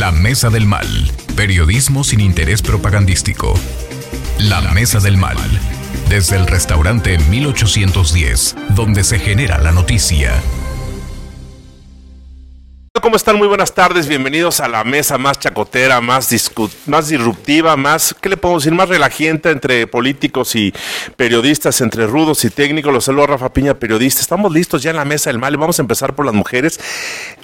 La Mesa del Mal. Periodismo sin interés propagandístico. La Mesa del Mal. Desde el restaurante 1810, donde se genera la noticia. ¿Cómo están? Muy buenas tardes, bienvenidos a la mesa más chacotera, más, más disruptiva, más, ¿qué le podemos decir? Más relajienta entre políticos y periodistas, entre rudos y técnicos. Los saludo Rafa Piña, periodista. Estamos listos ya en la mesa del mal vamos a empezar por las mujeres,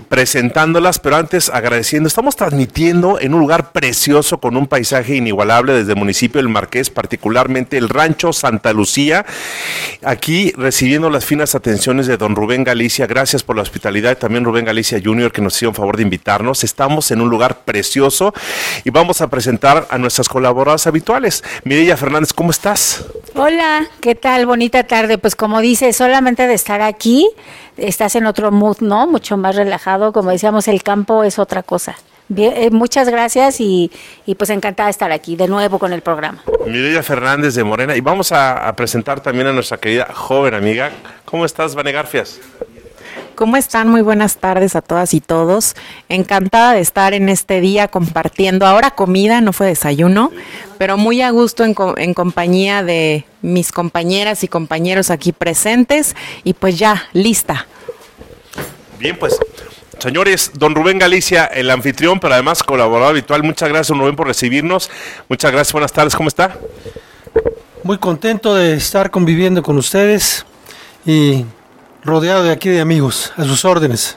presentándolas, pero antes agradeciendo. Estamos transmitiendo en un lugar precioso con un paisaje inigualable desde el municipio del Marqués, particularmente el rancho Santa Lucía. Aquí recibiendo las finas atenciones de don Rubén Galicia. Gracias por la hospitalidad. También Rubén Galicia Jr que nos hicieron favor de invitarnos. Estamos en un lugar precioso y vamos a presentar a nuestras colaboradoras habituales. Mireya Fernández, ¿cómo estás? Hola, ¿qué tal? Bonita tarde. Pues como dice, solamente de estar aquí, estás en otro mood, ¿no? Mucho más relajado. Como decíamos, el campo es otra cosa. Bien, eh, muchas gracias y, pues encantada de estar aquí de nuevo con el programa. Mireya Fernández de Morena y vamos a, presentar también a nuestra querida joven amiga. ¿Cómo estás, Vane Garfias? ¿Cómo están? Muy buenas tardes a todas y todos. Encantada de estar en este día compartiendo. Ahora comida, no fue desayuno, pero muy a gusto en, en compañía de mis compañeras y compañeros aquí presentes y pues ya, lista. Bien, pues Señores, don Rubén Galicia, el anfitrión, pero además colaborador habitual. Muchas gracias, don Rubén, por recibirnos. Muchas gracias, buenas tardes, ¿cómo está? Muy contento de estar conviviendo con ustedes y rodeado de aquí de amigos, a sus órdenes.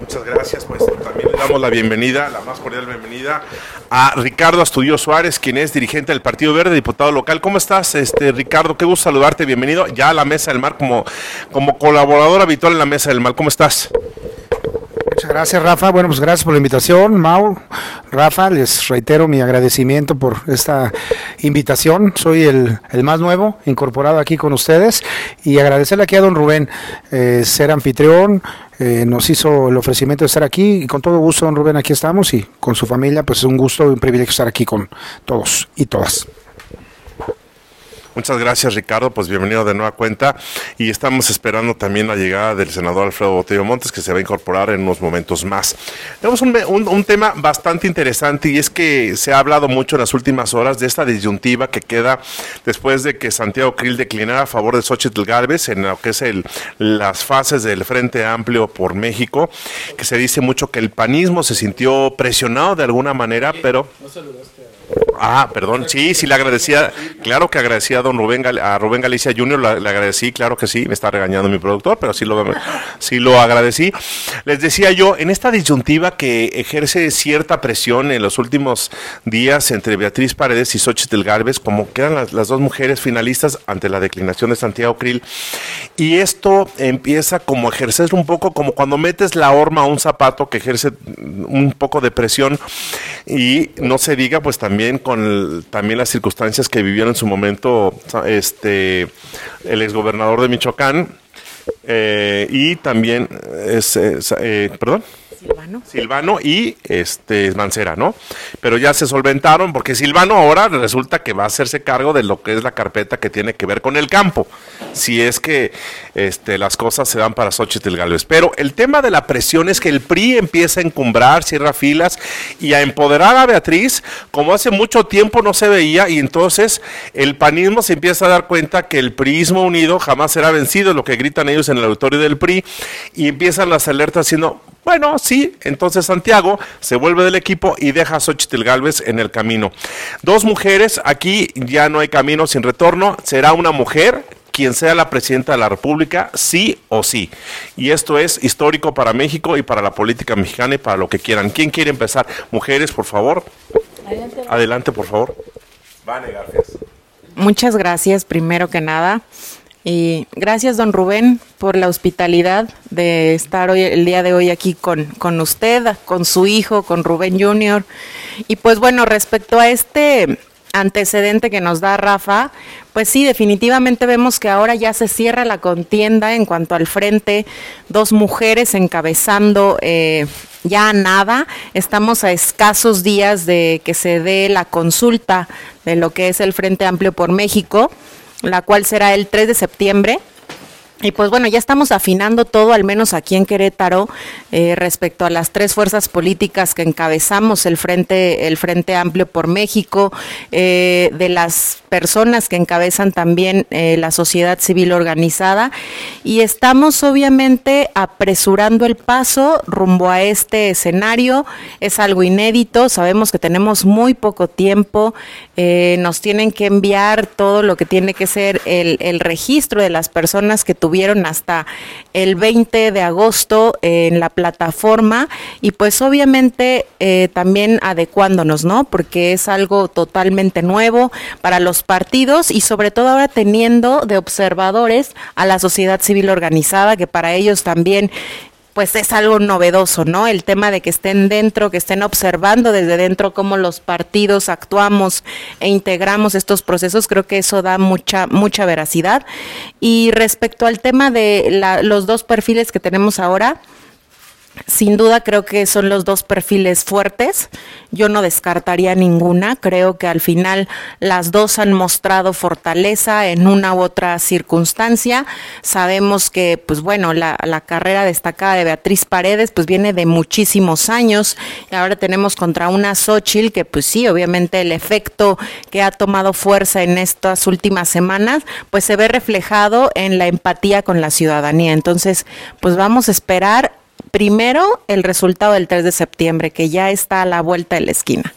Muchas gracias, pues también le damos la bienvenida, la más cordial bienvenida a Ricardo Astudio Suárez, quien es dirigente del Partido Verde, diputado local. ¿Cómo estás, este Ricardo? Qué gusto saludarte, bienvenido ya a la Mesa del Mar como, como colaborador habitual en la Mesa del Mar. ¿Cómo estás? Muchas gracias, Rafa. Bueno, pues gracias por la invitación, Mau. Rafa, les reitero mi agradecimiento por esta invitación. Soy el, más nuevo incorporado aquí con ustedes y agradecerle aquí a don Rubén eh, ser anfitrión. Eh, nos hizo el ofrecimiento de estar aquí y con todo gusto, don Rubén, aquí estamos y con su familia, pues es un gusto y un privilegio estar aquí con todos y todas. Muchas gracias, Ricardo. Pues bienvenido de nueva cuenta. Y estamos esperando también la llegada del senador Alfredo Botello Montes, que se va a incorporar en unos momentos más. Tenemos un, tema bastante interesante y es que se ha hablado mucho en las últimas horas de esta disyuntiva que queda después de que Santiago Krill declinara a favor de Xochitl Galvez en lo que es el, las fases del Frente Amplio por México, que se dice mucho que el panismo se sintió presionado de alguna manera, pero... Ah, perdón, sí, sí le agradecía, claro que agradecía a don Rubén, a Rubén Galicia Jr., le, agradecí, claro que sí, me está regañando mi productor, pero sí lo, sí lo agradecí. Les decía yo, en esta disyuntiva que ejerce cierta presión en los últimos días entre Beatriz Paredes y Xochitl Galvez, como quedan las, las dos mujeres finalistas ante la declinación de Santiago Krill, y esto empieza como a ejercer un poco como cuando metes la horma a un zapato que ejerce un poco de presión y no se diga pues también también con también las circunstancias que vivieron en su momento este el exgobernador de Michoacán eh, y también es, eh, perdón Silvano. Silvano y este Mancera, ¿no? Pero ya se solventaron porque Silvano ahora resulta que va a hacerse cargo de lo que es la carpeta que tiene que ver con el campo, si es que este, las cosas se dan para Xochitl Gálvez. Pero el tema de la presión es que el PRI empieza a encumbrar, cierra filas y a empoderar a Beatriz como hace mucho tiempo no se veía y entonces el panismo se empieza a dar cuenta que el PRIismo unido jamás será vencido, lo que gritan ellos en el auditorio del PRI y empiezan las alertas diciendo, bueno, sí, entonces Santiago se vuelve del equipo y deja a Xochitl Galvez en el camino. Dos mujeres, aquí ya no hay camino sin retorno, será una mujer quien sea la presidenta de la República, sí o sí. Y esto es histórico para México y para la política mexicana y para lo que quieran. ¿Quién quiere empezar? Mujeres, por favor. Adelante, Adelante por favor. Vane, gracias. Muchas gracias, primero que nada. Y gracias, don Rubén, por la hospitalidad de estar hoy, el día de hoy aquí con, con usted, con su hijo, con Rubén Jr. Y pues bueno, respecto a este antecedente que nos da Rafa, pues sí, definitivamente vemos que ahora ya se cierra la contienda en cuanto al frente, dos mujeres encabezando eh, ya nada, estamos a escasos días de que se dé la consulta de lo que es el Frente Amplio por México la cual será el 3 de septiembre. Y pues bueno, ya estamos afinando todo, al menos aquí en Querétaro, eh, respecto a las tres fuerzas políticas que encabezamos el Frente, el Frente Amplio por México, eh, de las personas que encabezan también eh, la sociedad civil organizada. Y estamos obviamente apresurando el paso rumbo a este escenario. Es algo inédito, sabemos que tenemos muy poco tiempo, nos tienen que enviar todo lo que tiene que ser el, el registro de las personas que tuvieron hasta el 20 de agosto en la plataforma y pues obviamente eh, también adecuándonos, ¿no? Porque es algo totalmente nuevo para los partidos y sobre todo ahora teniendo de observadores a la sociedad civil organizada, que para ellos también pues es algo novedoso, ¿no? El tema de que estén dentro, que estén observando desde dentro cómo los partidos actuamos e integramos estos procesos, creo que eso da mucha mucha veracidad. Y respecto al tema de los dos perfiles que tenemos ahora, sin duda creo que son los dos perfiles fuertes. Yo no descartaría ninguna. Creo que al final las dos han mostrado fortaleza en una u otra circunstancia. Sabemos que, pues bueno, la, carrera destacada de Beatriz Paredes, pues viene de muchísimos años. Y ahora tenemos contra una Xochitl que, pues sí, obviamente el efecto que ha tomado fuerza en estas últimas semanas, pues se ve reflejado en la empatía con la ciudadanía. Entonces, pues vamos a esperar primero el resultado del 3 de septiembre, que ya está a la vuelta de la esquina.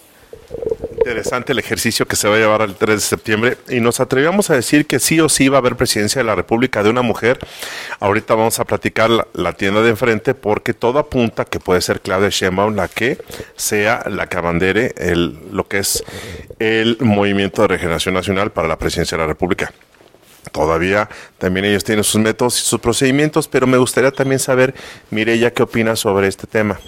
Interesante el ejercicio que se va a llevar el 3 de septiembre y nos atrevemos a decir que sí o sí va a haber presidencia de la República de una mujer. Ahorita vamos a platicar la, tienda de enfrente porque todo apunta que puede ser Claudia Sheinbaum la que sea la que abandere el, lo que es el Movimiento de Regeneración Nacional para la presidencia de la República. Todavía también ellos tienen sus métodos y sus procedimientos, pero me gustaría también saber, Mireya, ¿qué opinas sobre este tema?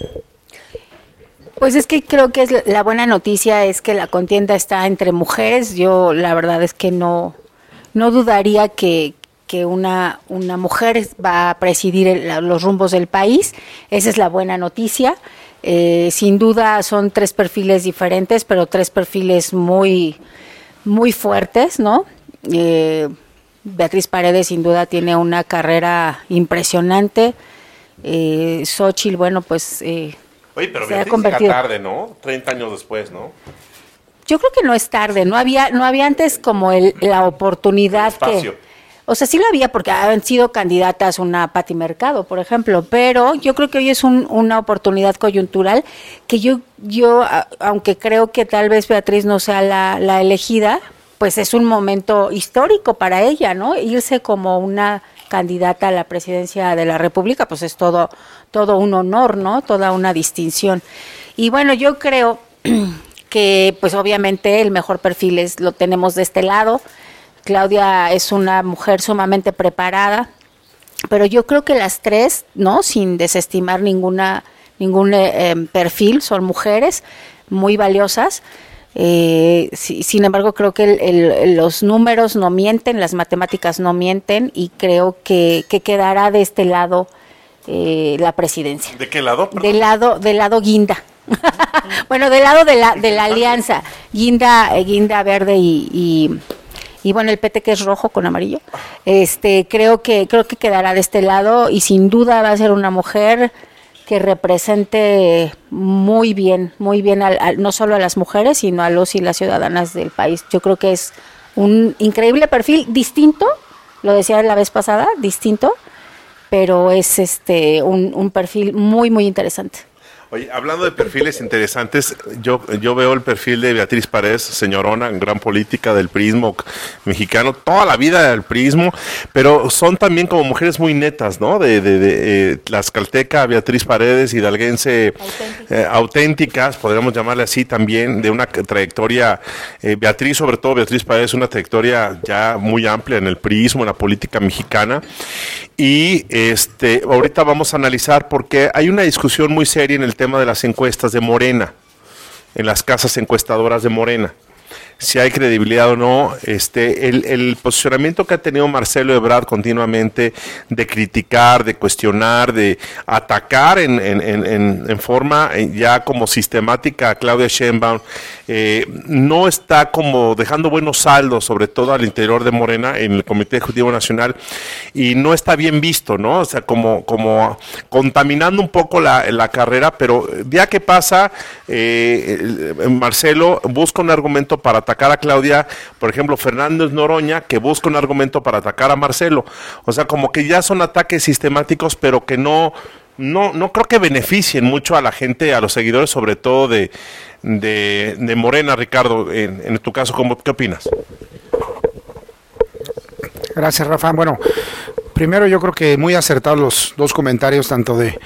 Pues es que creo que es la buena noticia es que la contienda está entre mujeres. Yo la verdad es que no, no dudaría que, que una, una mujer va a presidir los rumbos del país. Esa es la buena noticia. Eh, sin duda son tres perfiles diferentes, pero tres perfiles muy, muy fuertes, ¿no? Eh, Beatriz Paredes sin duda tiene una carrera impresionante. Eh, Xochitl, bueno, pues eh, Oye, pero se ha convertido. tarde, ¿no? 30 años después, ¿no? Yo creo que no es tarde, no había, no había antes como el, la oportunidad que... O sea, sí lo había porque han sido candidatas una Pati Mercado, por ejemplo, pero yo creo que hoy es una oportunidad coyuntural que yo, yo, aunque creo que tal vez Beatriz no sea la, la elegida, pues es un momento histórico para ella, ¿no? Irse como una candidata a la presidencia de la República, pues es todo, todo un honor, ¿no? Toda una distinción. Y bueno, yo creo que, pues obviamente el mejor perfil es lo tenemos de este lado. Claudia es una mujer sumamente preparada, pero yo creo que las tres, ¿no? Sin desestimar ninguna ningún eh, em, perfil, son mujeres muy valiosas. Eh, sin embargo, creo que los números no mienten, las matemáticas no mienten y creo que, quedará de este lado eh, la presidencia. ¿De qué lado? Del lado, del lado guinda. bueno, del lado de la, de la alianza, guinda, guinda verde y, y, bueno, el PT que es rojo con amarillo. Este, creo que creo que quedará de este lado y sin duda va a ser una mujer que represente muy bien, muy bien no solo a las mujeres, sino a los y las ciudadanas del país. Yo creo que es un increíble perfil, distinto, lo decía la vez pasada, distinto, pero es este un, un perfil muy, muy interesante. Oye, hablando de perfiles interesantes, yo, yo veo el perfil de Beatriz Paredes, señorona, gran política del prismo mexicano, toda la vida del prismo, pero son también como mujeres muy netas, ¿no? De, de, de eh, Tlaxcalteca, Beatriz Paredes, hidalguense, eh, auténticas, podríamos llamarle así también, de una trayectoria, eh, Beatriz, sobre todo Beatriz Paredes, una trayectoria ya muy amplia en el prismo, en la política mexicana. Y este, ahorita vamos a analizar porque hay una discusión muy seria en el tema de las encuestas de Morena, en las casas encuestadoras de Morena. Si hay credibilidad o no, este, el, posicionamiento que ha tenido Marcelo Ebrard continuamente de criticar, de cuestionar, de atacar en, en, en, forma ya como sistemática a Claudia Sheinbaum, eh, no está como dejando buenos saldos, sobre todo al interior de Morena, en el Comité Ejecutivo Nacional, y no está bien visto, ¿no? O sea, como, como contaminando un poco la, la carrera, pero día que pasa, eh, Marcelo busca un argumento para atacar a Claudia, por ejemplo, Fernández Noroña, que busca un argumento para atacar a Marcelo. O sea, como que ya son ataques sistemáticos, pero que no no, no creo que beneficien mucho a la gente, a los seguidores, sobre todo de, de, Morena, Ricardo. En, tu caso, ¿cómo, ¿qué opinas? Gracias, Rafa. Bueno, primero yo creo que muy acertados los dos comentarios, tanto de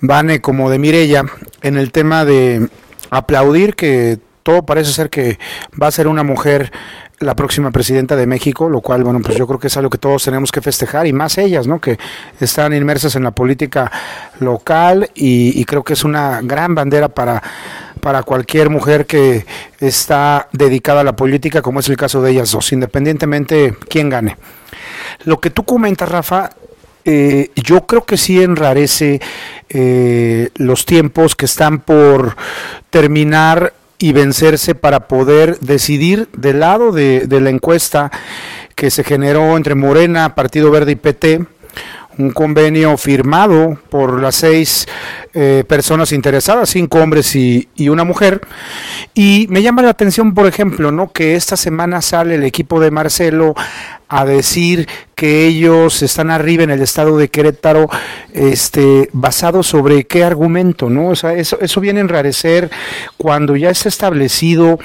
Vane como de Mirella, en el tema de aplaudir que todo parece ser que va a ser una mujer la próxima presidenta de México, lo cual, bueno, pues yo creo que es algo que todos tenemos que festejar y más ellas, ¿no? Que están inmersas en la política local y, creo que es una gran bandera para, para cualquier mujer que está dedicada a la política, como es el caso de ellas dos, independientemente quién gane. Lo que tú comentas, Rafa, eh, yo creo que sí enrarece eh, los tiempos que están por terminar y vencerse para poder decidir del lado de, la encuesta que se generó entre Morena, Partido Verde y PT, un convenio firmado por las seis eh, personas interesadas, cinco hombres y, y, una mujer. Y me llama la atención, por ejemplo, ¿no? que esta semana sale el equipo de Marcelo a decir que ellos están arriba en el estado de Querétaro, este, basado sobre qué argumento, ¿no? O sea, eso, eso viene a enrarecer cuando ya está establecido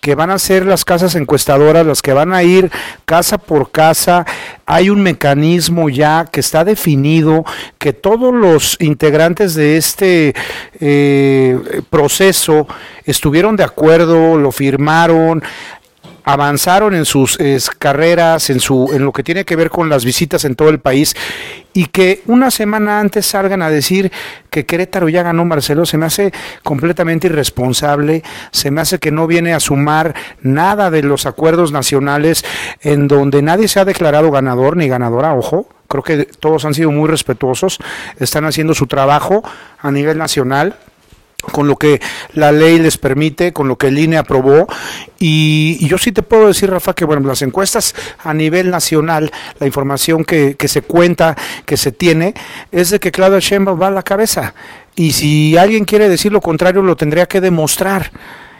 que van a ser las casas encuestadoras las que van a ir casa por casa, hay un mecanismo ya que está definido, que todos los integrantes de este eh, proceso estuvieron de acuerdo, lo firmaron, avanzaron en sus carreras, en, su, en lo que tiene que ver con las visitas en todo el país, y que una semana antes salgan a decir que Querétaro ya ganó Marcelo, se me hace completamente irresponsable, se me hace que no viene a sumar nada de los acuerdos nacionales en donde nadie se ha declarado ganador ni ganadora, ojo, creo que todos han sido muy respetuosos, están haciendo su trabajo a nivel nacional con lo que la ley les permite, con lo que el INE aprobó. Y, yo sí te puedo decir, Rafa, que bueno, las encuestas a nivel nacional, la información que, se cuenta, que se tiene, es de que Claudia Sheinbaum va a la cabeza. Y si alguien quiere decir lo contrario, lo tendría que demostrar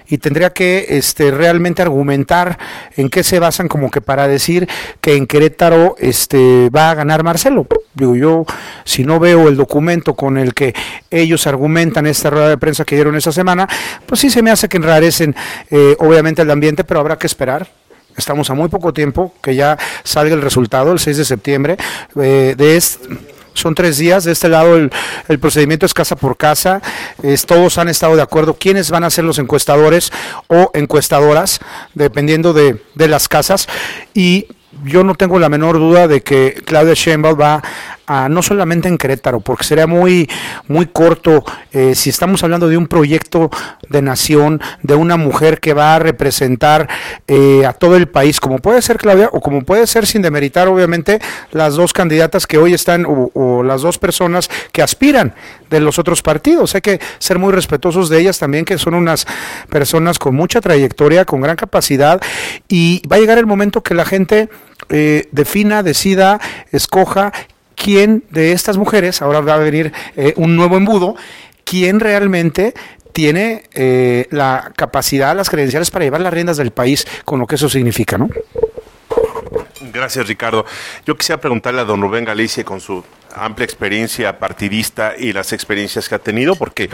y tendría que este, realmente argumentar en qué se basan como que para decir que en Querétaro este, va a ganar Marcelo. Digo, yo si no veo el documento con el que ellos argumentan esta rueda de prensa que dieron esta semana, pues sí se me hace que enrarecen eh, obviamente el ambiente, pero habrá que esperar. Estamos a muy poco tiempo que ya salga el resultado, el 6 de septiembre, eh, de este son tres días. De este lado el, procedimiento es casa por casa. todos han estado de acuerdo quiénes van a ser los encuestadores o encuestadoras, dependiendo de, de las casas. Y yo no tengo la menor duda de que Claudia Sheinbaum va no solamente en Querétaro, porque sería muy, muy corto eh, si estamos hablando de un proyecto de nación, de una mujer que va a representar eh, a todo el país, como puede ser Claudia, o como puede ser sin demeritar, obviamente, las dos candidatas que hoy están, o, las dos personas que aspiran de los otros partidos. Hay que ser muy respetuosos de ellas también, que son unas personas con mucha trayectoria, con gran capacidad, y va a llegar el momento que la gente eh, defina, decida, escoja quién de estas mujeres, ahora va a venir eh, un nuevo embudo, quién realmente tiene eh, la capacidad, las credenciales para llevar las riendas del país con lo que eso significa, ¿no? Gracias, Ricardo. Yo quisiera preguntarle a don Rubén Galicia con su amplia experiencia partidista y las experiencias que ha tenido, porque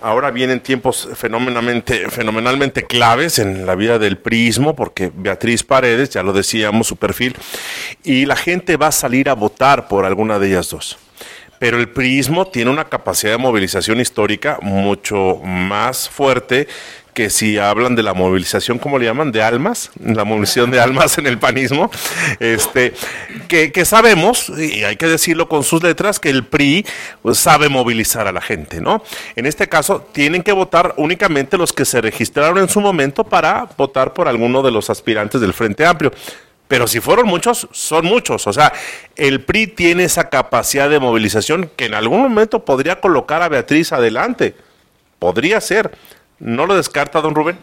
ahora vienen tiempos fenomenalmente, fenomenalmente claves en la vida del prismo, porque Beatriz Paredes, ya lo decíamos, su perfil, y la gente va a salir a votar por alguna de ellas dos. Pero el prismo tiene una capacidad de movilización histórica mucho más fuerte que si hablan de la movilización, ¿cómo le llaman? De almas, la movilización de almas en el panismo, este, que, sabemos, y hay que decirlo con sus letras, que el PRI pues, sabe movilizar a la gente, ¿no? En este caso, tienen que votar únicamente los que se registraron en su momento para votar por alguno de los aspirantes del Frente Amplio. Pero si fueron muchos, son muchos. O sea, el PRI tiene esa capacidad de movilización que en algún momento podría colocar a Beatriz adelante. Podría ser ¿No lo descarta, don Rubén?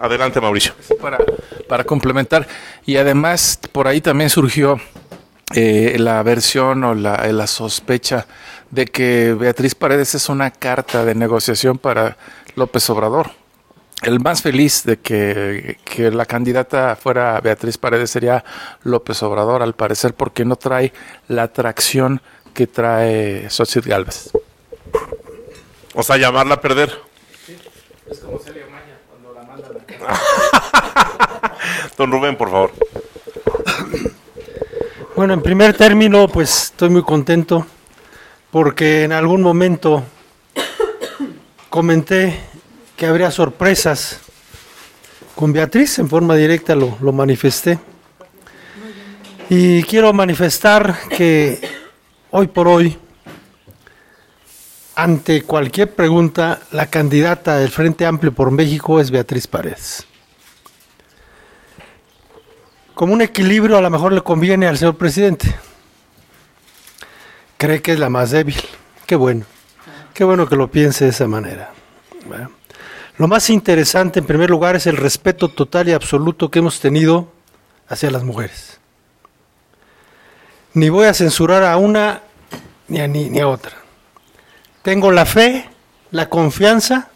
Adelante, Mauricio. Para, para complementar, y además por ahí también surgió eh, la versión o la, la sospecha de que Beatriz Paredes es una carta de negociación para López Obrador. El más feliz de que, que, la candidata fuera Beatriz Paredes sería López Obrador, al parecer, porque no trae la atracción que trae Xochitl Galvez. O sea, llamarla a perder. Es como Celia Maña cuando la mandan. Don Rubén, por favor. Bueno, en primer término, pues estoy muy contento porque en algún momento comenté que habría sorpresas con Beatriz, en forma directa lo, lo manifesté. Y quiero manifestar que hoy por hoy, ante cualquier pregunta, la candidata del Frente Amplio por México es Beatriz Paredes. Como un equilibrio a lo mejor le conviene al señor presidente. Cree que es la más débil. Qué bueno. Qué bueno que lo piense de esa manera. Lo más interesante, en primer lugar, es el respeto total y absoluto que hemos tenido hacia las mujeres. Ni voy a censurar a una ni a, ni, ni a otra. Tengo la fe, la confianza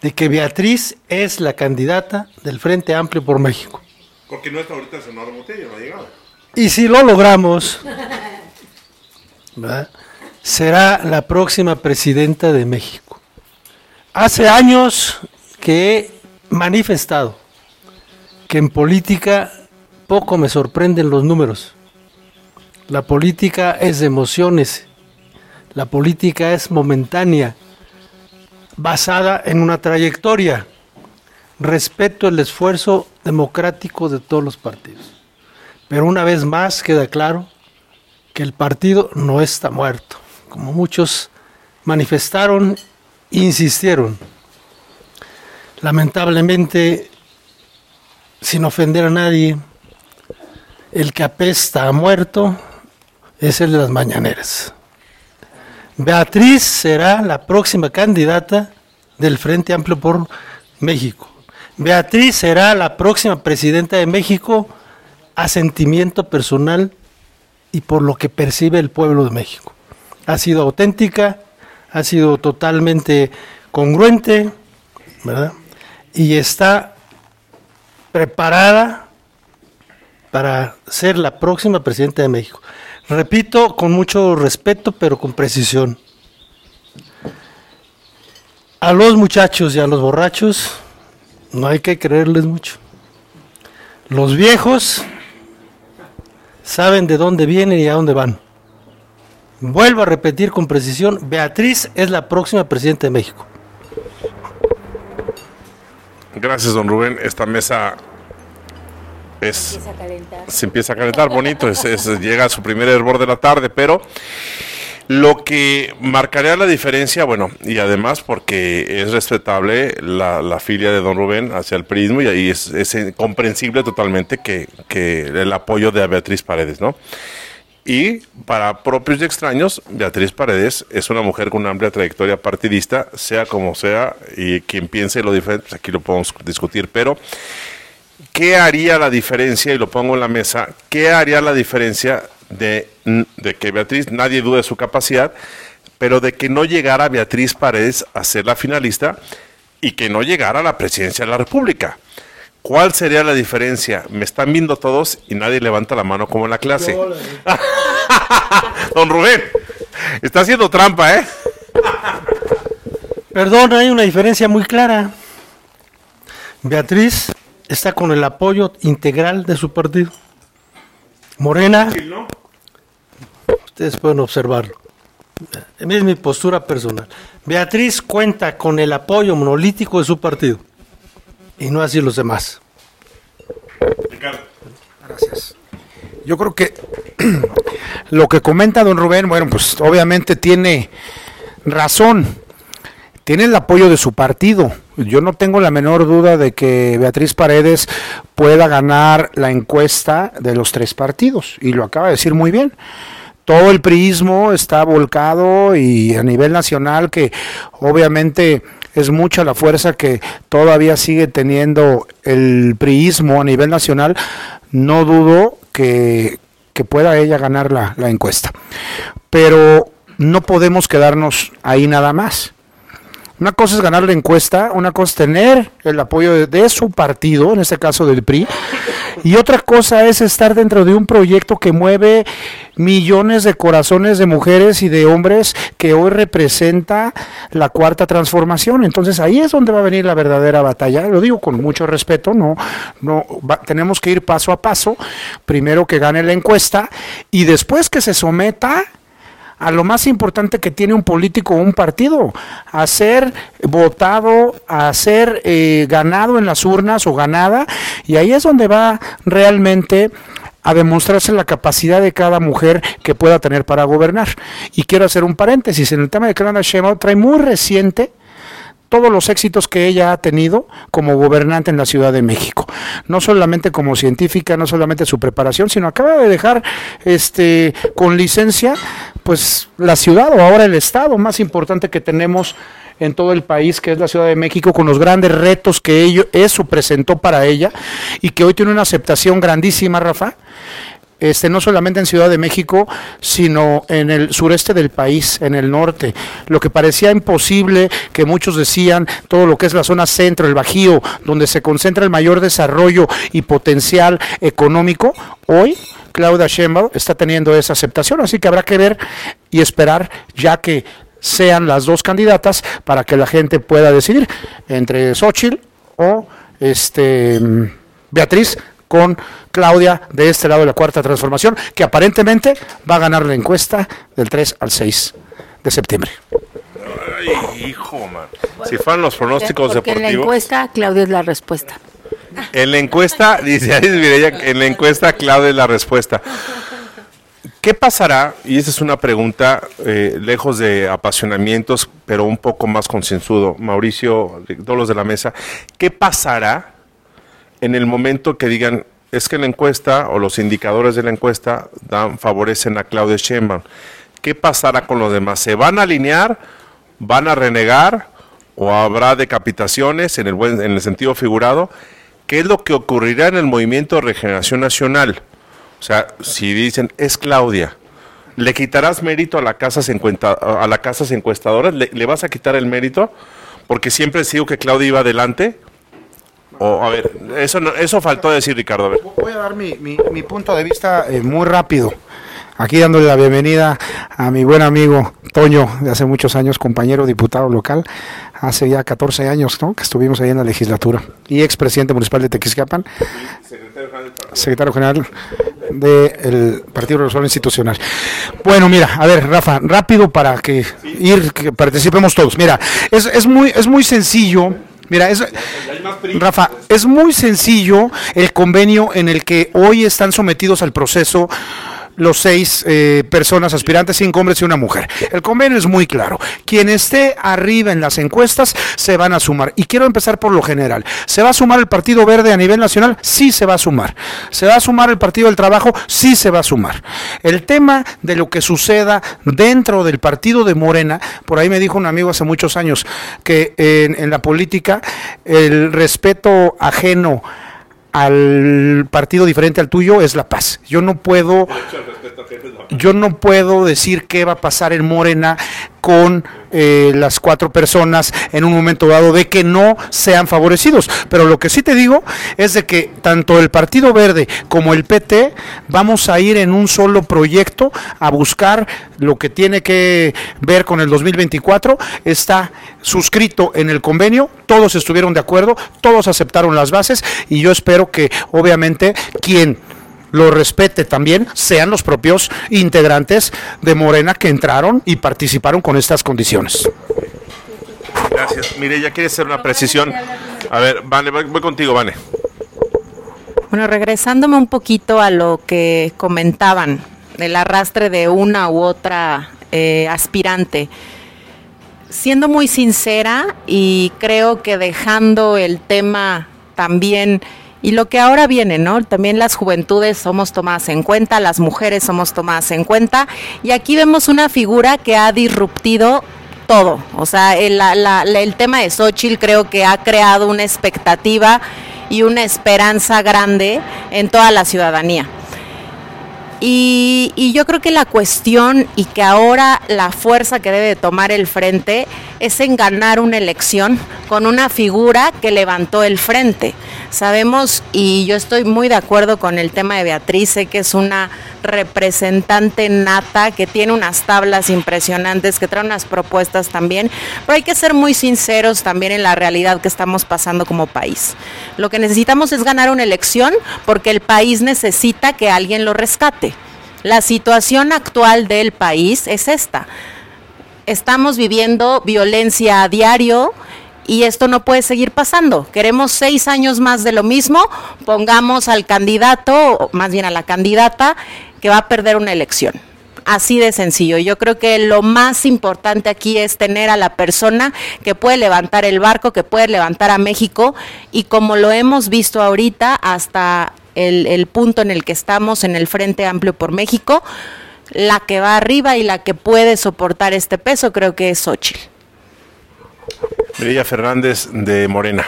de que Beatriz es la candidata del Frente Amplio por México. Porque no está ahorita Senador Botello, no ha llegado. Y si lo logramos, ¿verdad? será la próxima presidenta de México. Hace años que he manifestado que en política poco me sorprenden los números. La política es de emociones, la política es momentánea, basada en una trayectoria. Respeto el esfuerzo democrático de todos los partidos. Pero una vez más queda claro que el partido no está muerto, como muchos manifestaron insistieron. Lamentablemente, sin ofender a nadie, el que apesta a muerto es el de las mañaneras. Beatriz será la próxima candidata del Frente Amplio por México. Beatriz será la próxima presidenta de México a sentimiento personal y por lo que percibe el pueblo de México. Ha sido auténtica, ha sido totalmente congruente, ¿verdad? Y está preparada para ser la próxima presidenta de México. Repito, con mucho respeto, pero con precisión. A los muchachos y a los borrachos no hay que creerles mucho. Los viejos saben de dónde vienen y a dónde van. Vuelvo a repetir con precisión, Beatriz es la próxima presidenta de México. Gracias, don Rubén. Esta mesa es, se empieza a calentar bonito, es, es, llega a su primer hervor de la tarde, pero lo que marcaría la diferencia, bueno, y además porque es respetable la, la filia de don Rubén hacia el prismo y ahí es, es comprensible totalmente que, que el apoyo de Beatriz Paredes, ¿no? Y para propios y extraños, Beatriz Paredes es una mujer con una amplia trayectoria partidista, sea como sea, y quien piense lo diferente, pues aquí lo podemos discutir, pero ¿qué haría la diferencia? Y lo pongo en la mesa, ¿qué haría la diferencia de, de que Beatriz, nadie duda de su capacidad, pero de que no llegara Beatriz Paredes a ser la finalista y que no llegara a la presidencia de la República? ¿Cuál sería la diferencia? Me están viendo todos y nadie levanta la mano como en la clase. Don Rubén, está haciendo trampa, ¿eh? Perdón, hay una diferencia muy clara. Beatriz está con el apoyo integral de su partido. Morena, ustedes pueden observarlo. Es mi postura personal. Beatriz cuenta con el apoyo monolítico de su partido y no así los demás. Gracias. Yo creo que lo que comenta don Rubén, bueno, pues obviamente tiene razón. Tiene el apoyo de su partido. Yo no tengo la menor duda de que Beatriz Paredes pueda ganar la encuesta de los tres partidos. Y lo acaba de decir muy bien todo el priismo está volcado y a nivel nacional que obviamente es mucha la fuerza que todavía sigue teniendo el priismo a nivel nacional, no dudo que, que pueda ella ganar la, la encuesta. Pero no podemos quedarnos ahí nada más. Una cosa es ganar la encuesta, una cosa es tener el apoyo de, su partido, en este caso del PRI, y otra cosa es estar dentro de un proyecto que mueve millones de corazones de mujeres y de hombres que hoy representa la cuarta transformación. Entonces ahí es donde va a venir la verdadera batalla. Lo digo con mucho respeto, no, no va, tenemos que ir paso a paso. Primero que gane la encuesta y después que se someta a lo más importante que tiene un político o un partido, a ser votado, a ser eh, ganado en las urnas o ganada, y ahí es donde va realmente a demostrarse la capacidad de cada mujer que pueda tener para gobernar. Y quiero hacer un paréntesis, en el tema de Claudia Sheinbaum trae muy reciente todos los éxitos que ella ha tenido como gobernante en la Ciudad de México. No solamente como científica, no solamente su preparación, sino acaba de dejar este con licencia pues la ciudad o ahora el estado más importante que tenemos en todo el país, que es la Ciudad de México, con los grandes retos que ello, eso presentó para ella y que hoy tiene una aceptación grandísima, Rafa este, no solamente en Ciudad de México, sino en el sureste del país, en el norte. Lo que parecía imposible, que muchos decían, todo lo que es la zona centro, el Bajío, donde se concentra el mayor desarrollo y potencial económico, hoy Claudia Sheinbaum está teniendo esa aceptación, así que habrá que ver y esperar ya que sean las dos candidatas para que la gente pueda decidir entre Xochitl o este Beatriz con Claudia de este lado de la cuarta transformación, que aparentemente va a ganar la encuesta del 3 al 6 de septiembre. Ay, hijo, man. Si fueran los pronósticos Porque deportivos. en la encuesta, Claudia es la respuesta. En la encuesta, dice Aris Mireya, en la encuesta Claudia es la respuesta. ¿Qué pasará? Y esa es una pregunta eh, lejos de apasionamientos, pero un poco más concienzudo. Mauricio, todos los de la mesa, ¿qué pasará en el momento que digan es que la encuesta o los indicadores de la encuesta dan, favorecen a Claudia Sheinbaum? ¿Qué pasará con los demás? ¿Se van a alinear? ¿Van a renegar? ¿O habrá decapitaciones en el, buen, en el sentido figurado? ¿Qué es lo que ocurrirá en el movimiento de regeneración nacional? O sea, si dicen, es Claudia, ¿le quitarás mérito a, la casa a las casas encuestadoras? ¿Le, ¿Le, vas a quitar el mérito? Porque siempre sido que Claudia iba adelante. O, a ver, eso, no, eso faltó decir, Ricardo. A ver. Voy a dar mi, mi, mi punto de vista eh, muy rápido. Aquí dándole la bienvenida a mi buen amigo Toño, de hace muchos años, compañero diputado local, hace ya 14 años ¿no? que estuvimos ahí en la legislatura, y expresidente municipal de Tequisquiapan, secretario general del Partido Revolucionario Institucional. Bueno, mira, a ver, Rafa, rápido para que ir, que participemos todos. Mira, es, es, muy, es muy sencillo. Mira, es, Rafa, es muy sencillo el convenio en el que hoy están sometidos al proceso los seis eh, personas aspirantes, cinco hombres y una mujer. El convenio es muy claro. Quien esté arriba en las encuestas se van a sumar. Y quiero empezar por lo general. ¿Se va a sumar el Partido Verde a nivel nacional? Sí se va a sumar. ¿Se va a sumar el Partido del Trabajo? Sí se va a sumar. El tema de lo que suceda dentro del partido de Morena, por ahí me dijo un amigo hace muchos años que en, en la política el respeto ajeno al partido diferente al tuyo es la paz. Yo no puedo yo no puedo decir qué va a pasar en Morena con eh, las cuatro personas en un momento dado de que no sean favorecidos. Pero lo que sí te digo es de que tanto el Partido Verde como el PT vamos a ir en un solo proyecto a buscar lo que tiene que ver con el 2024. Está suscrito en el convenio, todos estuvieron de acuerdo, todos aceptaron las bases y yo espero que obviamente quien lo respete también, sean los propios integrantes de Morena que entraron y participaron con estas condiciones. Gracias. Mire, ya quiere hacer una precisión. A ver, Vane, voy, contigo, Vane. Bueno, regresándome un poquito a lo que comentaban, el arrastre de una u otra eh, aspirante. Siendo muy sincera y creo que dejando el tema también y lo que ahora viene, ¿no? También las juventudes somos tomadas en cuenta, las mujeres somos tomadas en cuenta. Y aquí vemos una figura que ha disruptido todo. O sea, el, tema de Xochitl creo que ha creado una expectativa y una esperanza grande en toda la ciudadanía. Y, yo creo que la cuestión y que ahora la fuerza que debe tomar el frente es en ganar una elección con una figura que levantó el frente. Sabemos, y yo estoy muy de acuerdo con el tema de Beatriz, sé que es una representante nata, que tiene unas tablas impresionantes, que trae unas propuestas también, pero hay que ser muy sinceros también en la realidad que estamos pasando como país. Lo que necesitamos es ganar una elección porque el país necesita que alguien lo rescate. La situación actual del país es esta. Estamos viviendo violencia a diario, y esto no puede seguir pasando. Queremos seis años más de lo mismo, pongamos al candidato, o más bien a la candidata, que va a perder una elección. Así de sencillo. Yo creo que lo más importante aquí es tener a la persona que puede levantar el barco, que puede levantar a México y como lo hemos visto ahorita hasta el, punto en el que estamos en el Frente Amplio por México, la que va arriba y la que puede soportar este peso creo que es Xochitl. Mirilla Fernández de Morena.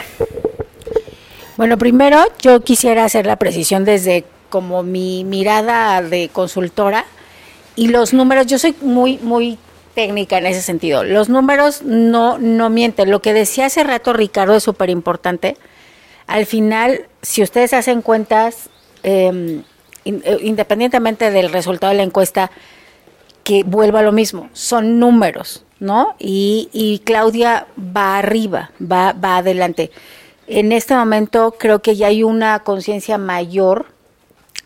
Bueno, primero yo quisiera hacer la precisión desde como mi mirada de consultora y los números, yo soy muy, muy técnica en ese sentido. Los números no, no mienten. Lo que decía hace rato Ricardo es súper importante. Al final, si ustedes hacen cuentas, em, eh, independientemente del resultado de la encuesta, que vuelva a lo mismo, son números, ¿no? Y, y Claudia va arriba, va, va adelante. En este momento creo que ya hay una conciencia mayor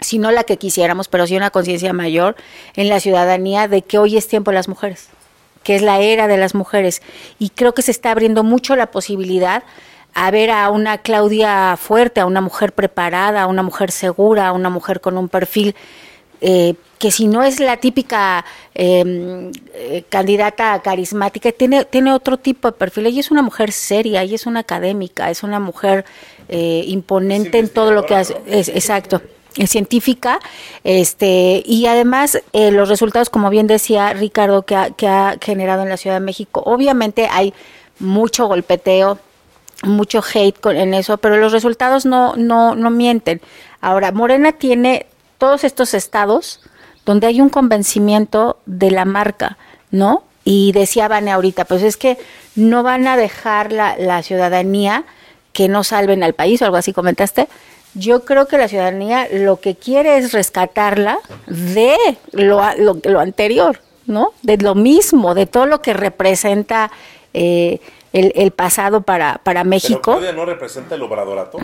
si no la que quisiéramos, pero sí una conciencia mayor en la ciudadanía de que hoy es tiempo de las mujeres, que es la era de las mujeres. Y creo que se está abriendo mucho la posibilidad a ver a una Claudia fuerte, a una mujer preparada, a una mujer segura, a una mujer con un perfil eh, que si no es la típica em, eh, candidata carismática, tiene, tiene otro tipo de perfil. Ella es una mujer seria, ella es una académica, es una mujer eh, imponente en todo lo que hace. Es, exacto científica este y además eh, los resultados como bien decía Ricardo que ha, que ha generado en la Ciudad de México obviamente hay mucho golpeteo mucho hate con, en eso pero los resultados no no no mienten ahora Morena tiene todos estos estados donde hay un convencimiento de la marca no y decía Vane ahorita pues es que no van a dejar la, la ciudadanía que no salven al país o algo así comentaste yo creo que la ciudadanía lo que quiere es rescatarla de lo, lo, anterior, ¿no? De lo mismo, de todo lo que representa eh, el, pasado para, para México. ¿Pero no representa el obradorato?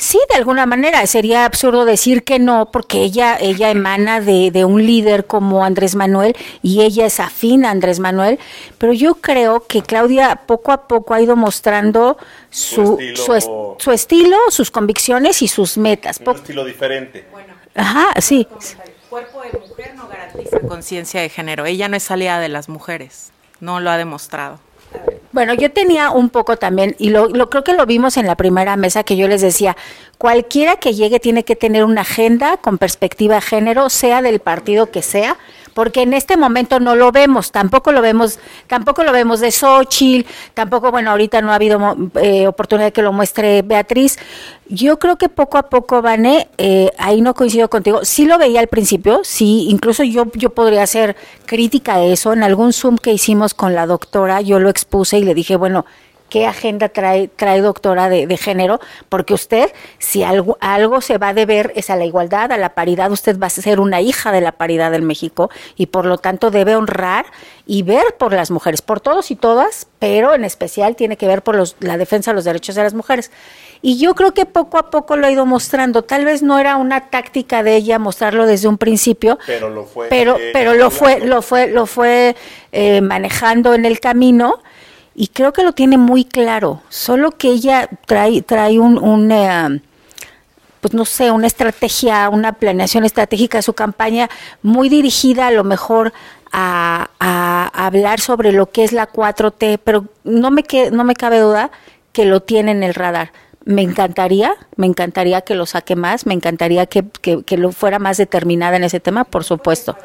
Sí, de alguna manera. Sería absurdo decir que no, porque ella, ella emana de, de, un líder como Andrés Manuel y ella es afín a Andrés Manuel. Pero yo creo que Claudia poco a poco ha ido mostrando su, su, estilo, sus convicciones y sus metas. Un estilo diferente. Bueno, Ajá, sí. El cuerpo de mujer no garantiza conciencia de género. Ella no es aliada de las mujeres. No lo ha demostrado. Bueno, yo tenía un poco también, y lo, creo que lo vimos en la primera mesa que yo les decía, cualquiera que llegue tiene que tener una agenda con perspectiva de género, sea del partido que sea, porque en este momento no lo vemos, tampoco lo vemos, tampoco lo vemos de Xochitl, tampoco, bueno, ahorita no ha habido eh, oportunidad de que lo muestre Beatriz. Yo creo que poco a poco, Vane, eh, ahí no coincido contigo, sí lo veía al principio, sí, incluso yo, yo podría hacer crítica a eso, en algún Zoom que hicimos con la doctora, yo lo expuse y le dije, bueno, qué agenda trae, trae doctora de, género, porque usted, si algo, algo se va a deber es a la igualdad, a la paridad, usted va a ser una hija de la paridad en México y por lo tanto debe honrar y ver por las mujeres, por todos y todas, pero en especial tiene que ver por los, la defensa de los derechos de las mujeres. Y yo creo que poco a poco lo ha ido mostrando. Tal vez no era una táctica de ella mostrarlo desde un principio, pero lo fue, pero, eh, pero lo fue, lo fue, lo fue eh, manejando en el camino y creo que lo tiene muy claro, solo que ella trae, trae un, un pues no sé, una estrategia, una planeación estratégica de su campaña muy dirigida a lo mejor a, a, hablar sobre lo que es la 4T, pero no me, que, no me cabe duda que lo tiene en el radar. Me encantaría, me encantaría que lo saque más, me encantaría que, que, que lo fuera más determinada en ese tema, por supuesto.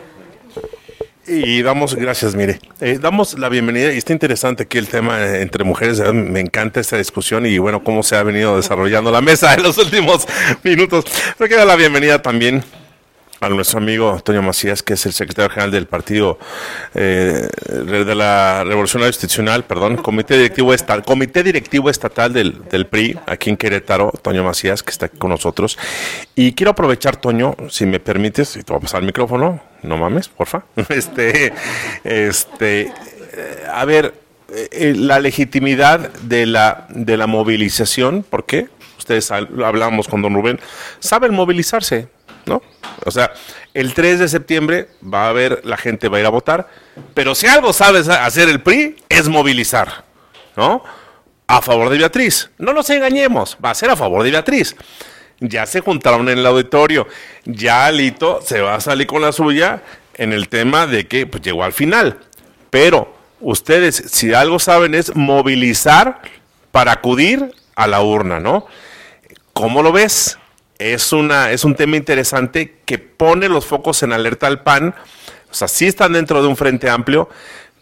Y damos, gracias, mire, eh, damos la bienvenida y está interesante aquí el tema entre mujeres, me encanta esta discusión y bueno, cómo se ha venido desarrollando la mesa en los últimos minutos. Pero quiero la bienvenida también a nuestro amigo Antonio Macías, que es el secretario general del partido eh, de la Revolución Institucional, perdón, Comité Directivo, Estatal, Comité Directivo Estatal del, del, PRI, aquí en Querétaro, Antonio Macías, que está aquí con nosotros. Y quiero aprovechar, Toño, si me permites, y te voy a pasar el micrófono, no mames, porfa. Este, este, eh, a ver, eh, la legitimidad de la, de la movilización, ¿por qué? Ustedes hablamos con don Rubén, saben movilizarse, ¿no? O sea, el 3 de septiembre va a haber, la gente va a ir a votar, pero si algo sabe hacer el PRI es movilizar, ¿no? A favor de Beatriz. No nos engañemos, va a ser a favor de Beatriz. Ya se juntaron en el auditorio, ya Alito se va a salir con la suya en el tema de que pues, llegó al final. Pero ustedes, si algo saben, es movilizar para acudir a la urna, ¿no? ¿Cómo lo ves? es, una, es un tema interesante que pone los focos en alerta al PAN. O sea, sí están dentro de un frente amplio,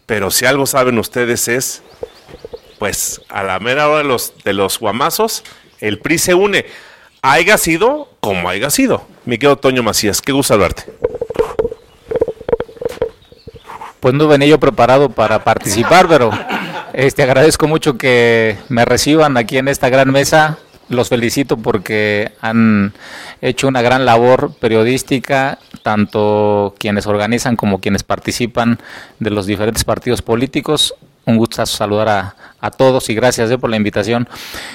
pero si algo saben ustedes es, pues a la mera hora de los, de los guamazos, el PRI se une. Haiga sido como haya sido. Mi querido Toño Macías, qué gusto verte. Pues no venía yo preparado para participar, pero este agradezco mucho que me reciban aquí en esta gran mesa los felicito porque han hecho una gran labor periodística, tanto quienes organizan como quienes participan de los diferentes partidos políticos. Un gusto saludar a, todos y gracias eh, por la invitación.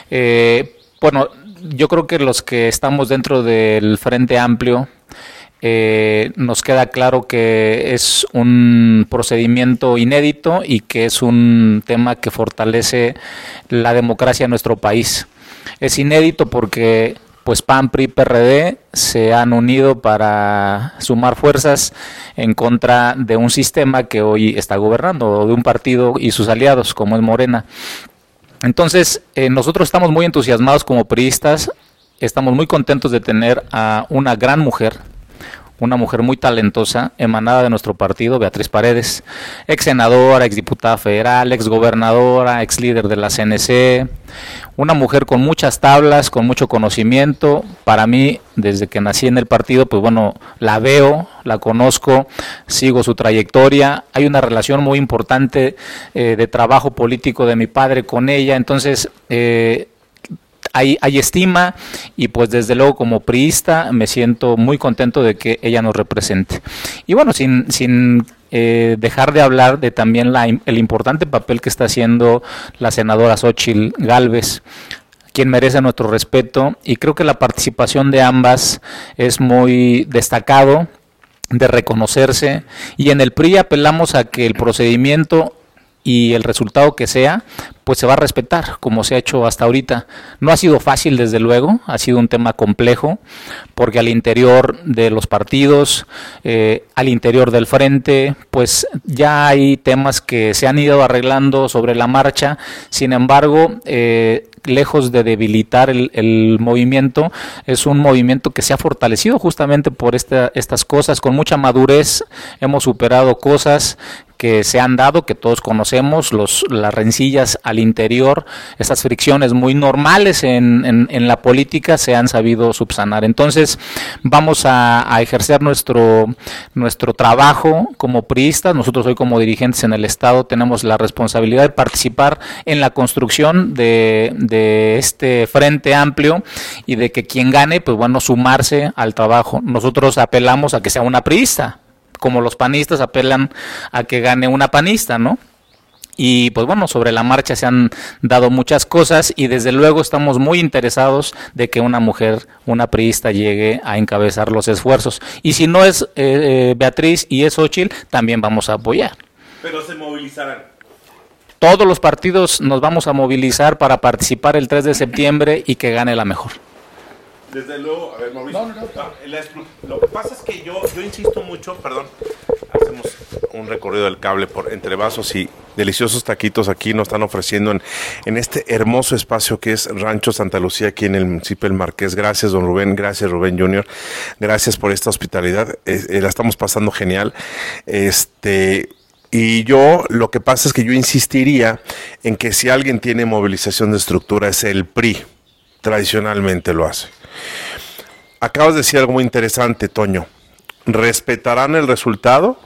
Eh, bueno, yo creo que los que estamos dentro del Frente Amplio, eh, nos queda claro que es un procedimiento inédito y que es un tema que fortalece la democracia en nuestro país. Es inédito porque pues PAN, PRI, PRD se han unido para sumar fuerzas en contra de un sistema que hoy está gobernando, de un partido y sus aliados, como es Morena. Entonces, eh, nosotros estamos muy entusiasmados como priistas, estamos muy contentos de tener a una gran mujer, una mujer muy talentosa, emanada de nuestro partido, Beatriz Paredes, ex senadora, ex diputada federal, ex gobernadora, ex líder de la CNC, una mujer con muchas tablas, con mucho conocimiento. Para mí, desde que nací en el partido, pues bueno, la veo, la conozco, sigo su trayectoria. Hay una relación muy importante eh, de trabajo político de mi padre con ella. Entonces, eh, hay, hay, estima y pues desde luego como priista me siento muy contento de que ella nos represente. Y bueno, sin, sin eh, dejar de hablar de también la, el importante papel que está haciendo la senadora Xochil Galvez quien merece nuestro respeto y creo que la participación de ambas es muy destacado de reconocerse y en el PRI apelamos a que el procedimiento y el resultado que sea, pues se va a respetar, como se ha hecho hasta ahorita. No ha sido fácil, desde luego, ha sido un tema complejo, porque al interior de los partidos, eh, al interior del frente, pues ya hay temas que se han ido arreglando sobre la marcha. Sin embargo, eh, lejos de debilitar el, movimiento, es un movimiento que se ha fortalecido justamente por estas cosas, con mucha madurez, hemos superado cosas que se han dado, que todos conocemos, los, las rencillas al interior, esas fricciones muy normales en, en, la política se han sabido subsanar. Entonces, vamos a, ejercer nuestro, nuestro trabajo como priistas, nosotros hoy como dirigentes en el Estado tenemos la responsabilidad de participar en la construcción de, de este frente amplio y de que quien gane, pues bueno, sumarse al trabajo. Nosotros apelamos a que sea una priista, como los panistas apelan a que gane una panista, ¿no? Y pues bueno, sobre la marcha se han dado muchas cosas y desde luego estamos muy interesados de que una mujer, una priista, llegue a encabezar los esfuerzos. Y si no es eh, eh, Beatriz y es Ochil, también vamos a apoyar. Pero se movilizarán. Todos los partidos nos vamos a movilizar para participar el 3 de septiembre y que gane la mejor. Desde luego, a ver, Mauricio. No, no, no. Lo que pasa es que yo, yo insisto mucho, perdón, hacemos un recorrido del cable por entre vasos y, deliciosos taquitos aquí nos están ofreciendo en, en este hermoso espacio que es Rancho Santa Lucía, aquí en el municipio del Marqués. Gracias, don Rubén. Gracias, Rubén Junior. Gracias por esta hospitalidad. Eh, eh, la estamos pasando genial. Este. Y yo, lo que pasa es que yo insistiría en que si alguien tiene movilización de estructura es el PRI. Tradicionalmente lo hace. Acabas de decir algo muy interesante, Toño. Respetarán el resultado,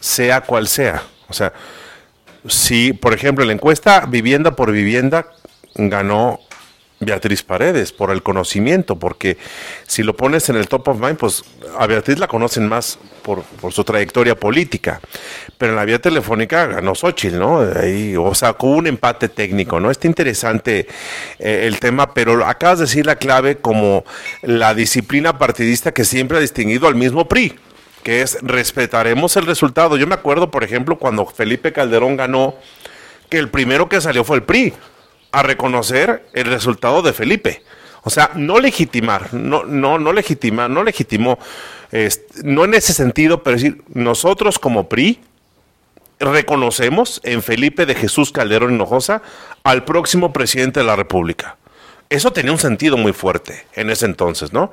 sea cual sea. O sea, si, por ejemplo, la encuesta vivienda por vivienda ganó Beatriz Paredes por el conocimiento, porque si lo pones en el top of mind, pues a Beatriz la conocen más por, su trayectoria política, pero en la vía telefónica ganó Xochitl, ¿no? Ahí, o sea, hubo un empate técnico, ¿no? Está interesante eh, el tema, pero acabas de decir la clave como la disciplina partidista que siempre ha distinguido al mismo PRI que es respetaremos el resultado. Yo me acuerdo, por ejemplo, cuando Felipe Calderón ganó, que el primero que salió fue el PRI a reconocer el resultado de Felipe. O sea, no legitimar, no, no, no legitima, no legitimó, no en ese sentido, pero decir, nosotros como PRI reconocemos en Felipe de Jesús Calderón Hinojosa al próximo presidente de la República. Eso tenía un sentido muy fuerte en ese entonces, ¿no?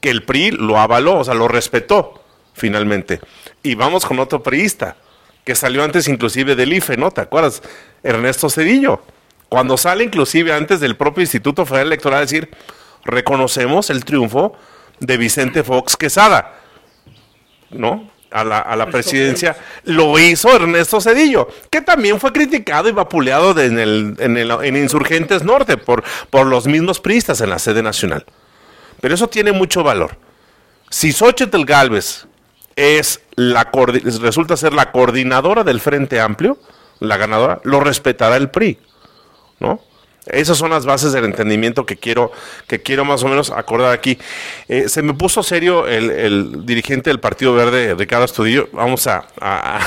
Que el PRI lo avaló, o sea, lo respetó finalmente. Y vamos con otro priista, que salió antes inclusive del IFE, ¿no? ¿Te acuerdas? Ernesto Cedillo. Cuando sale inclusive antes del propio Instituto Federal Electoral decir, reconocemos el triunfo de Vicente Fox Quesada, ¿no? A la, a la presidencia, lo hizo Ernesto Cedillo, que también fue criticado y vapuleado en, el, en, el, en Insurgentes Norte por, por los mismos priistas en la sede nacional. Pero eso tiene mucho valor. Si Xochitl Galvez es la resulta ser la coordinadora del Frente Amplio, la ganadora, lo respetará el PRI, ¿no? Esas son las bases del entendimiento que quiero, que quiero más o menos acordar aquí. Eh, se me puso serio el, dirigente del Partido Verde, Ricardo Estudillo. Vamos a,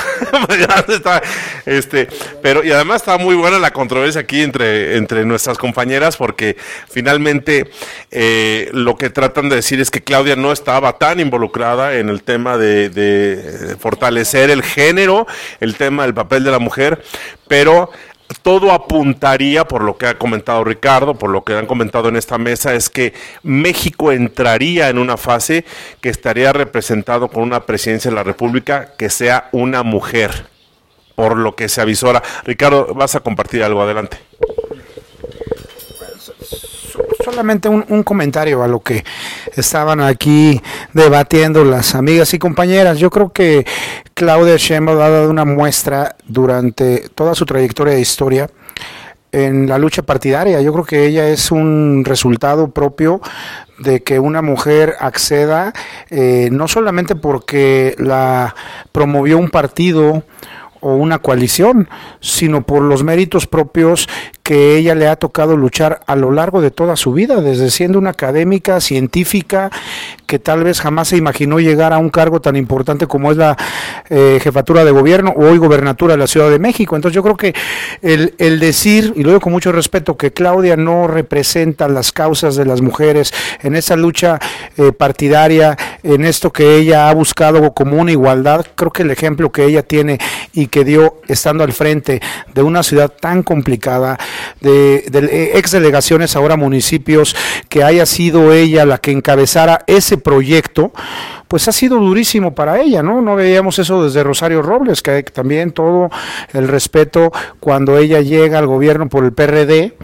este, pero y además está muy buena la controversia aquí entre, entre nuestras compañeras, porque finalmente eh, lo que tratan de decir es que Claudia no estaba tan involucrada en el tema de, de fortalecer el género, el tema del papel de la mujer, pero todo apuntaría, por lo que ha comentado Ricardo, por lo que han comentado en esta mesa, es que México entraría en una fase que estaría representado con una presidencia de la República que sea una mujer, por lo que se avisora. Ricardo, vas a compartir algo, adelante solamente un, comentario a lo que estaban aquí debatiendo las amigas y compañeras. Yo creo que Claudia Sheinbaum ha dado una muestra durante toda su trayectoria de historia en la lucha partidaria. Yo creo que ella es un resultado propio de que una mujer acceda, eh, no solamente porque la promovió un partido, o una coalición, sino por los méritos propios que ella le ha tocado luchar a lo largo de toda su vida, desde siendo una académica, científica, que tal vez jamás se imaginó llegar a un cargo tan importante como es la eh, jefatura de gobierno o hoy gobernatura de la Ciudad de México. Entonces yo creo que el, el decir, y lo digo con mucho respeto, que Claudia no representa las causas de las mujeres en esa lucha eh, partidaria, en esto que ella ha buscado como una igualdad, creo que el ejemplo que ella tiene y que dio estando al frente de una ciudad tan complicada, de, de ex delegaciones, ahora municipios, que haya sido ella la que encabezara ese proyecto, pues ha sido durísimo para ella, ¿no? No veíamos eso desde Rosario Robles, que también todo el respeto cuando ella llega al gobierno por el PRD.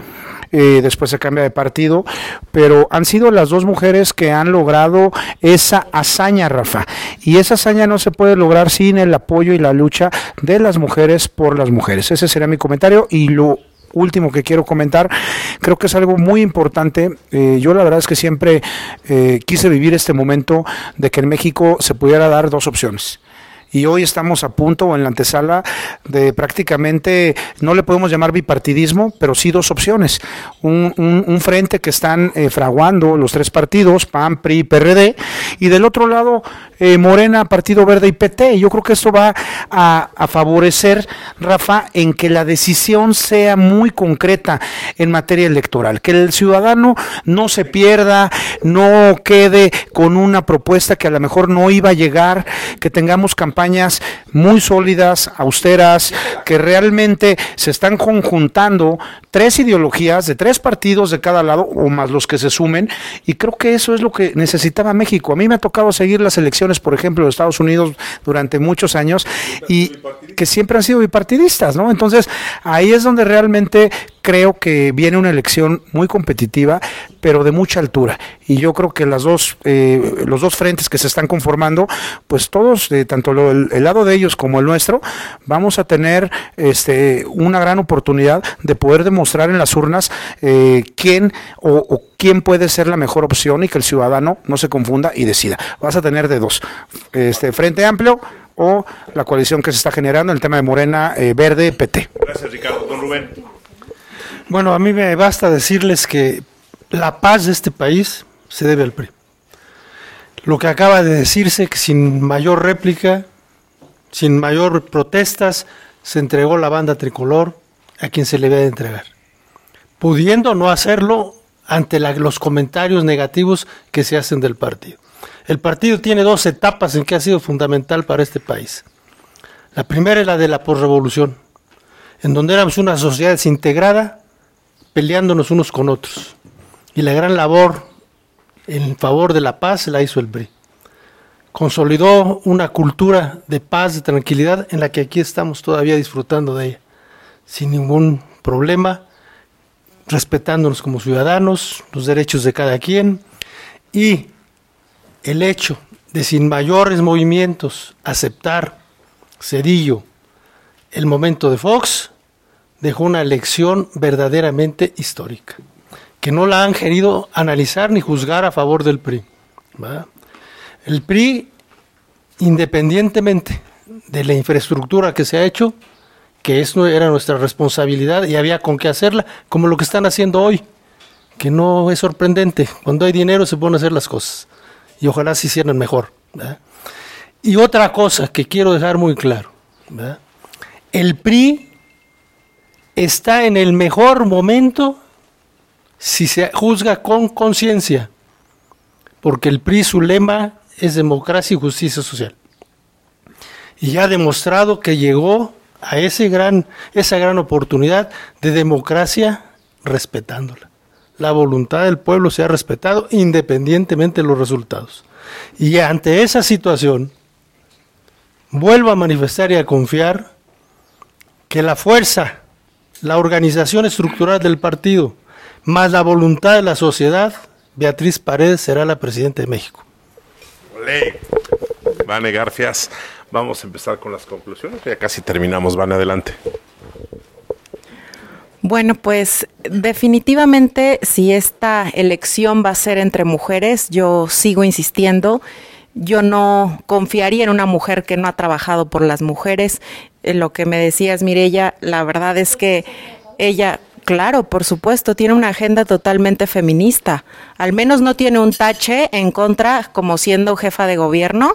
Eh, después se cambia de partido, pero han sido las dos mujeres que han logrado esa hazaña, Rafa. Y esa hazaña no se puede lograr sin el apoyo y la lucha de las mujeres por las mujeres. Ese será mi comentario y lo último que quiero comentar, creo que es algo muy importante. Eh, yo la verdad es que siempre eh, quise vivir este momento de que en México se pudiera dar dos opciones y hoy estamos a punto o en la antesala de prácticamente, no le podemos llamar bipartidismo, pero sí dos opciones. Un, un, frente que están eh, fraguando los tres partidos, PAN, PRI, PRD, y del otro lado eh, Morena, Partido Verde y PT. Yo creo que esto va a, a favorecer, Rafa, en que la decisión sea muy concreta en materia electoral, que el ciudadano no se pierda, no quede con una propuesta que a lo mejor no iba a llegar, que tengamos campaña campañas muy sólidas, austeras, que realmente se están conjuntando tres ideologías de tres partidos de cada lado, o más los que se sumen, y creo que eso es lo que necesitaba México. A mí me ha tocado seguir las elecciones, por ejemplo, de Estados Unidos durante muchos años, y que siempre han sido bipartidistas, ¿no? Entonces, ahí es donde realmente creo que viene una elección muy competitiva, pero de mucha altura. Y yo creo que las dos, eh, los dos frentes que se están conformando, pues todos, eh, tanto el, el, lado de ellos como el nuestro, vamos a tener este, una gran oportunidad de poder demostrar en las urnas eh, quién o, o quién puede ser la mejor opción y que el ciudadano no se confunda y decida. Vas a tener de dos, este Frente Amplio o la coalición que se está generando en el tema de Morena, eh, Verde, PT. Gracias, Ricardo. Don Rubén. Bueno, a mí me basta decirles que la paz de este país se debe al PRI. Lo que acaba de decirse, que sin mayor réplica, sin mayor protestas, se entregó la banda tricolor a quien se le debe de entregar, pudiendo no hacerlo ante los comentarios negativos que se hacen del partido. El partido tiene dos etapas en que ha sido fundamental para este país. La primera es la de la posrevolución, en donde éramos una sociedad desintegrada, peleándonos unos con otros. Y la gran labor en favor de la paz la hizo el PRI. Consolidó una cultura de paz, de tranquilidad, en la que aquí estamos todavía disfrutando de ella, sin ningún problema, respetándonos como ciudadanos, los derechos de cada quien, y el hecho de sin mayores movimientos aceptar Cedillo el momento de Fox, dejó una elección verdaderamente histórica, que no la han querido analizar ni juzgar a favor del PRI. ¿va? El PRI, independientemente de la infraestructura que se ha hecho, que eso era nuestra responsabilidad y había con qué hacerla, como lo que están haciendo hoy, que no es sorprendente. Cuando hay dinero se pueden hacer las cosas y ojalá se hicieran mejor. Y otra cosa que quiero dejar muy claro, el PRI está en el mejor momento si se juzga con conciencia, porque el PRI su lema es democracia y justicia social. Y ha demostrado que llegó a ese gran, esa gran oportunidad de democracia respetándola. La voluntad del pueblo se ha respetado independientemente de los resultados. Y ante esa situación, vuelvo a manifestar y a confiar que la fuerza, la organización estructural del partido, más la voluntad de la sociedad, Beatriz Paredes será la presidenta de México. Vane Garfias, vamos a empezar con las conclusiones. Ya casi terminamos, Van adelante. Bueno, pues definitivamente si esta elección va a ser entre mujeres, yo sigo insistiendo, yo no confiaría en una mujer que no ha trabajado por las mujeres. En lo que me decías, Mirella, la verdad es que ella, claro, por supuesto, tiene una agenda totalmente feminista. Al menos no tiene un tache en contra como siendo jefa de gobierno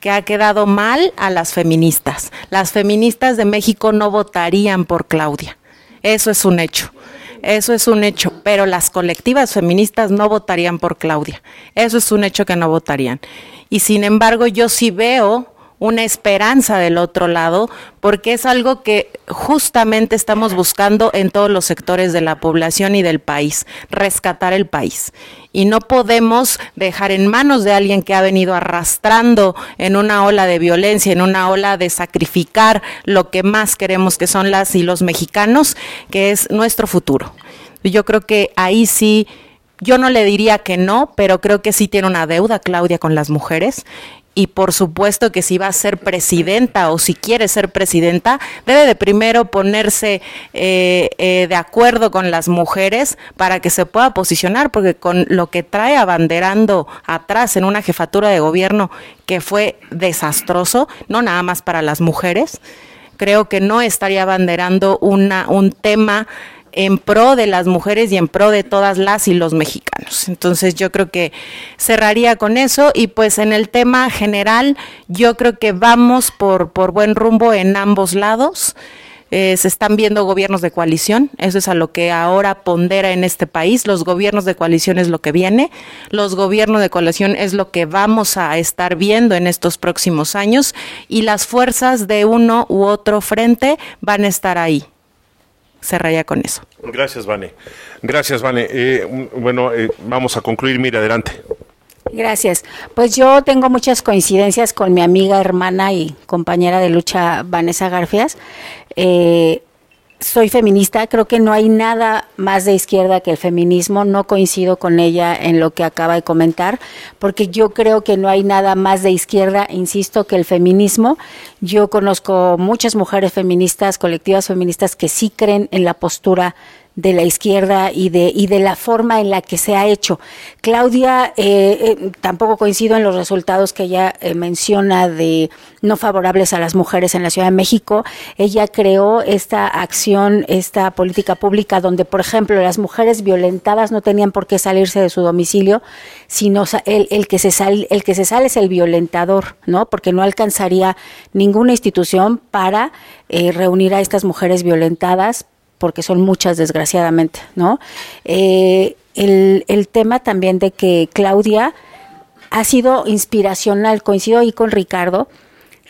que ha quedado mal a las feministas. Las feministas de México no votarían por Claudia. Eso es un hecho. Eso es un hecho, pero las colectivas feministas no votarían por Claudia. Eso es un hecho que no votarían. Y sin embargo, yo sí veo una esperanza del otro lado, porque es algo que justamente estamos buscando en todos los sectores de la población y del país, rescatar el país. Y no podemos dejar en manos de alguien que ha venido arrastrando en una ola de violencia, en una ola de sacrificar lo que más queremos que son las y los mexicanos, que es nuestro futuro. Yo creo que ahí sí yo no le diría que no, pero creo que sí tiene una deuda Claudia con las mujeres y por supuesto que si va a ser presidenta o si quiere ser presidenta, debe de primero ponerse eh, eh, de acuerdo con las mujeres para que se pueda posicionar, porque con lo que trae abanderando atrás en una jefatura de gobierno que fue desastroso, no nada más para las mujeres, creo que no estaría abanderando una, un tema en pro de las mujeres y en pro de todas las y los mexicanos. Entonces yo creo que cerraría con eso y pues en el tema general yo creo que vamos por, por buen rumbo en ambos lados. Eh, se están viendo gobiernos de coalición, eso es a lo que ahora pondera en este país. Los gobiernos de coalición es lo que viene, los gobiernos de coalición es lo que vamos a estar viendo en estos próximos años y las fuerzas de uno u otro frente van a estar ahí. Se raya con eso. Gracias, Vane. Gracias, Vane. Eh, bueno, eh, vamos a concluir. Mira, adelante. Gracias. Pues yo tengo muchas coincidencias con mi amiga, hermana y compañera de lucha Vanessa Garfias. Eh, soy feminista, creo que no hay nada más de izquierda que el feminismo, no coincido con ella en lo que acaba de comentar, porque yo creo que no hay nada más de izquierda, insisto, que el feminismo. Yo conozco muchas mujeres feministas, colectivas feministas que sí creen en la postura de la izquierda y de, y de la forma en la que se ha hecho. Claudia, eh, eh, tampoco coincido en los resultados que ella eh, menciona de no favorables a las mujeres en la Ciudad de México. Ella creó esta acción, esta política pública donde, por ejemplo, las mujeres violentadas no tenían por qué salirse de su domicilio, sino el, el que, se sale, el que se sale es el violentador, ¿no? Porque no alcanzaría ninguna institución para reunir a estas mujeres violentadas porque son muchas desgraciadamente, ¿no? Eh, el, el tema también de que Claudia ha sido inspiracional, coincido ahí con Ricardo,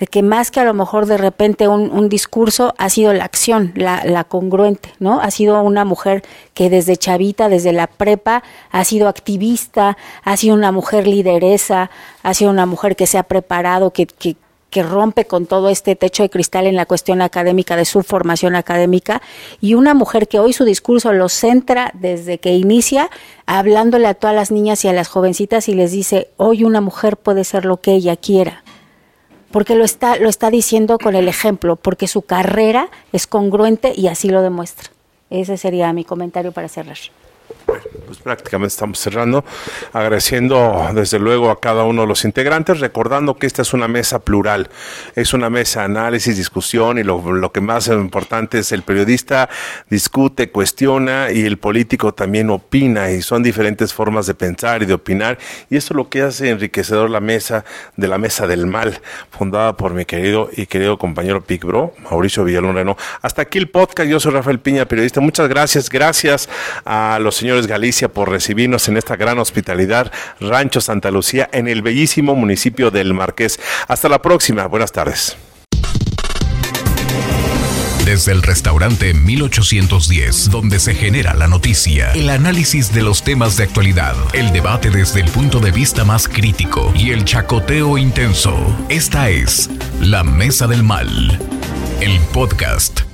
de que más que a lo mejor de repente un, discurso ha sido la acción, la, la, congruente, ¿no? Ha sido una mujer que desde chavita, desde la prepa, ha sido activista, ha sido una mujer lideresa, ha sido una mujer que se ha preparado, que, que, que rompe con todo este techo de cristal en la cuestión académica de su formación académica y una mujer que hoy su discurso lo centra desde que inicia hablándole a todas las niñas y a las jovencitas y les dice, hoy una mujer puede ser lo que ella quiera. Porque lo está, lo está diciendo con el ejemplo, porque su carrera es congruente y así lo demuestra. Ese sería mi comentario para cerrar. Pues prácticamente estamos cerrando, agradeciendo desde luego a cada uno de los integrantes, recordando que esta es una mesa plural, es una mesa de análisis, discusión y lo, lo que más importante es el periodista discute, cuestiona y el político también opina y son diferentes formas de pensar y de opinar. Y eso es lo que hace enriquecedor la mesa de la mesa del mal, fundada por mi querido y querido compañero Pic Bro, Mauricio Villalón Hasta aquí el podcast, yo soy Rafael Piña, periodista, muchas gracias, gracias a los señores Galicia por recibirnos en esta gran hospitalidad, Rancho Santa Lucía, en el bellísimo municipio del Marqués. Hasta la próxima, buenas tardes. Desde el restaurante 1810, donde se genera la noticia, el análisis de los temas de actualidad, el debate desde el punto de vista más crítico y el chacoteo intenso. Esta es La Mesa del Mal, el podcast